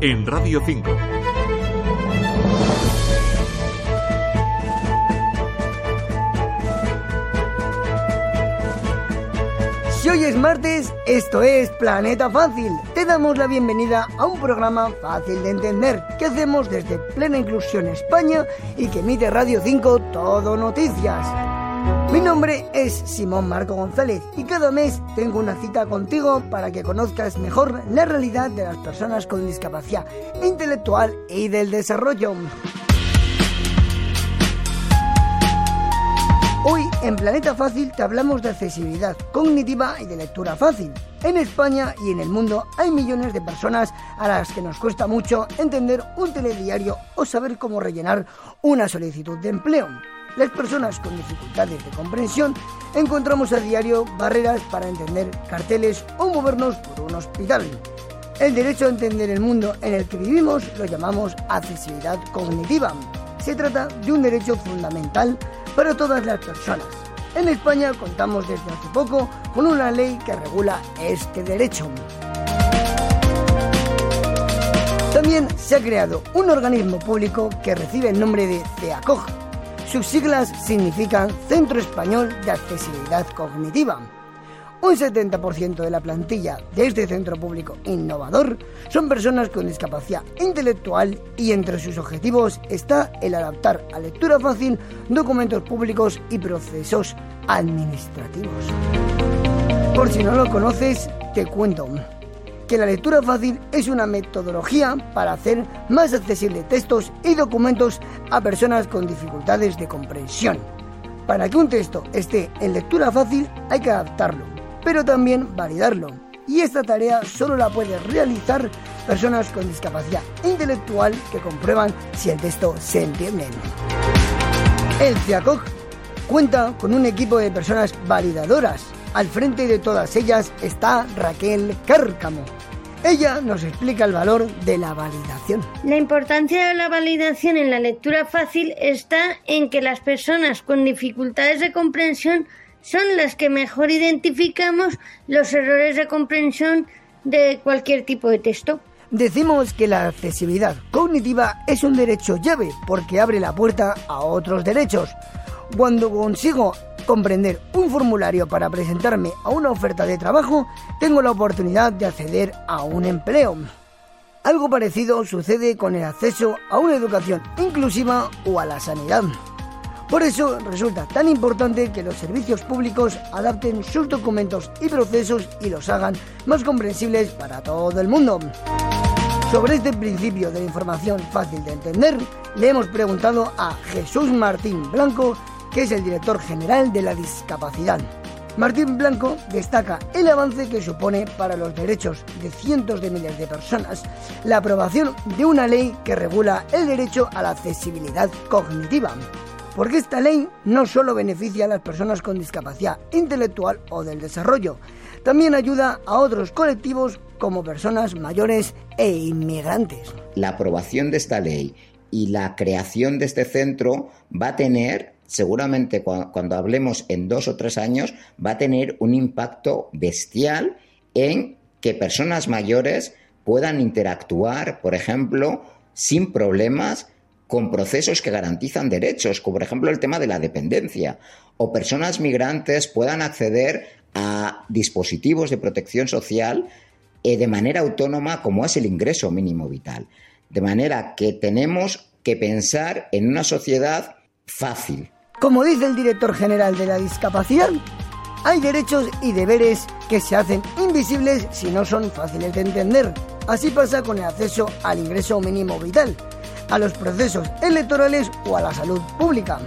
en Radio 5. Si hoy es martes, esto es Planeta Fácil. Te damos la bienvenida a un programa fácil de entender que hacemos desde Plena Inclusión España y que emite Radio 5 Todo Noticias. Mi nombre es Simón Marco González y cada mes tengo una cita contigo para que conozcas mejor la realidad de las personas con discapacidad intelectual y del desarrollo. Hoy en Planeta Fácil te hablamos de accesibilidad cognitiva y de lectura fácil. En España y en el mundo hay millones de personas a las que nos cuesta mucho entender un telediario o saber cómo rellenar una solicitud de empleo. Las personas con dificultades de comprensión encontramos a diario barreras para entender carteles o movernos por un hospital. El derecho a entender el mundo en el que vivimos lo llamamos accesibilidad cognitiva. Se trata de un derecho fundamental para todas las personas. En España contamos desde hace poco con una ley que regula este derecho. También se ha creado un organismo público que recibe el nombre de CEACOG. Sus siglas significan Centro Español de Accesibilidad Cognitiva. Un 70% de la plantilla de este centro público innovador son personas con discapacidad intelectual y entre sus objetivos está el adaptar a lectura fácil documentos públicos y procesos administrativos. Por si no lo conoces, te cuento que la lectura fácil es una metodología para hacer más accesibles textos y documentos a personas con dificultades de comprensión. Para que un texto esté en lectura fácil hay que adaptarlo pero también validarlo. Y esta tarea solo la pueden realizar personas con discapacidad intelectual que comprueban si el texto se entiende. El CIACOG cuenta con un equipo de personas validadoras. Al frente de todas ellas está Raquel Cárcamo. Ella nos explica el valor de la validación. La importancia de la validación en la lectura fácil está en que las personas con dificultades de comprensión son las que mejor identificamos los errores de comprensión de cualquier tipo de texto. Decimos que la accesibilidad cognitiva es un derecho llave porque abre la puerta a otros derechos. Cuando consigo comprender un formulario para presentarme a una oferta de trabajo, tengo la oportunidad de acceder a un empleo. Algo parecido sucede con el acceso a una educación inclusiva o a la sanidad. Por eso resulta tan importante que los servicios públicos adapten sus documentos y procesos y los hagan más comprensibles para todo el mundo. Sobre este principio de información fácil de entender, le hemos preguntado a Jesús Martín Blanco, que es el director general de la discapacidad. Martín Blanco destaca el avance que supone para los derechos de cientos de miles de personas la aprobación de una ley que regula el derecho a la accesibilidad cognitiva porque esta ley no solo beneficia a las personas con discapacidad intelectual o del desarrollo, también ayuda a otros colectivos como personas mayores e inmigrantes. La aprobación de esta ley y la creación de este centro va a tener, seguramente cuando, hablemos en dos o tres años, va a tener un impacto bestial en que personas mayores puedan interactuar, por ejemplo, sin problemas con procesos que garantizan derechos, como por ejemplo el tema de la dependencia, o personas migrantes puedan acceder a dispositivos de protección social eh, de manera autónoma como es el ingreso mínimo vital. De manera que tenemos que pensar en una sociedad fácil. Como dice el director general de la discapacidad, hay derechos y deberes que se hacen invisibles si no son fáciles de entender. Así pasa con el acceso al ingreso mínimo vital a los procesos electorales o a la salud pública.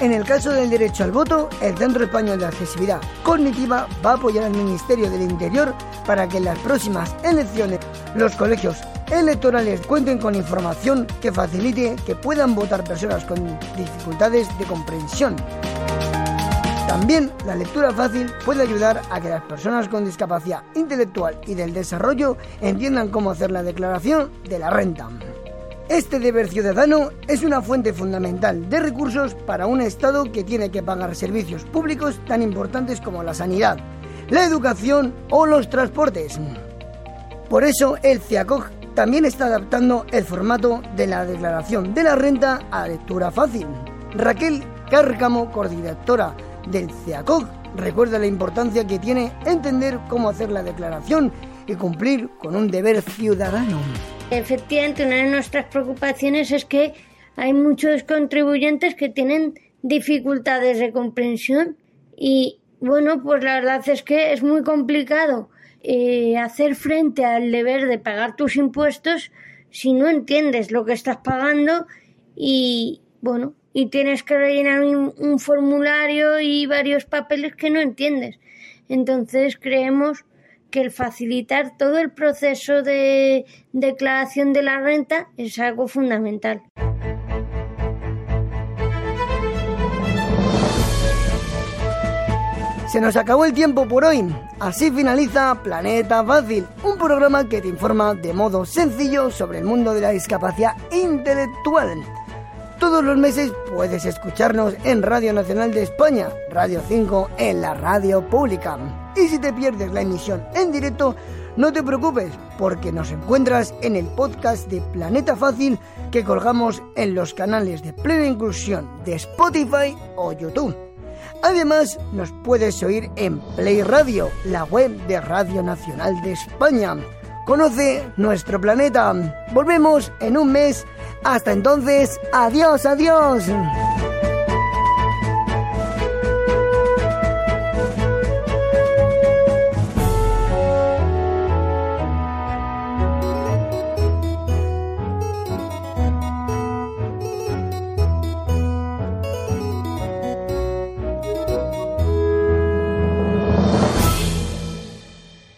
En el caso del derecho al voto, el Centro Español de Accesibilidad Cognitiva va a apoyar al Ministerio del Interior para que en las próximas elecciones los colegios electorales cuenten con información que facilite que puedan votar personas con dificultades de comprensión. También la lectura fácil puede ayudar a que las personas con discapacidad intelectual y del desarrollo entiendan cómo hacer la declaración de la renta. Este deber ciudadano es una fuente fundamental de recursos para un Estado que tiene que pagar servicios públicos tan importantes como la sanidad, la educación o los transportes. Por eso el CIACOG también está adaptando el formato de la declaración de la renta a lectura fácil. Raquel Cárcamo, coordinadora del CEACOG, recuerda la importancia que tiene entender cómo hacer la declaración y cumplir con un deber ciudadano. Efectivamente, una de nuestras preocupaciones es que hay muchos contribuyentes que tienen dificultades de comprensión y bueno, pues la verdad es que es muy complicado eh, hacer frente al deber de pagar tus impuestos si no entiendes lo que estás pagando y bueno, y tienes que rellenar un, formulario y varios papeles que no entiendes. Entonces creemos que el facilitar todo el proceso de declaración de la renta es algo fundamental. Se nos acabó el tiempo por hoy. Así finaliza Planeta Fácil, un programa que te informa de modo sencillo sobre el mundo de la discapacidad intelectual. Todos los meses puedes escucharnos en Radio Nacional de España, Radio 5 en la radio pública. Y si te pierdes la emisión en directo, no te preocupes, porque nos encuentras en el podcast de Planeta Fácil que colgamos en los canales de Plena Inclusión de Spotify o YouTube. Además, nos puedes oír en Play Radio, la web de Radio Nacional de España. Conoce nuestro planeta. Volvemos en un mes. Hasta entonces, adiós, adiós.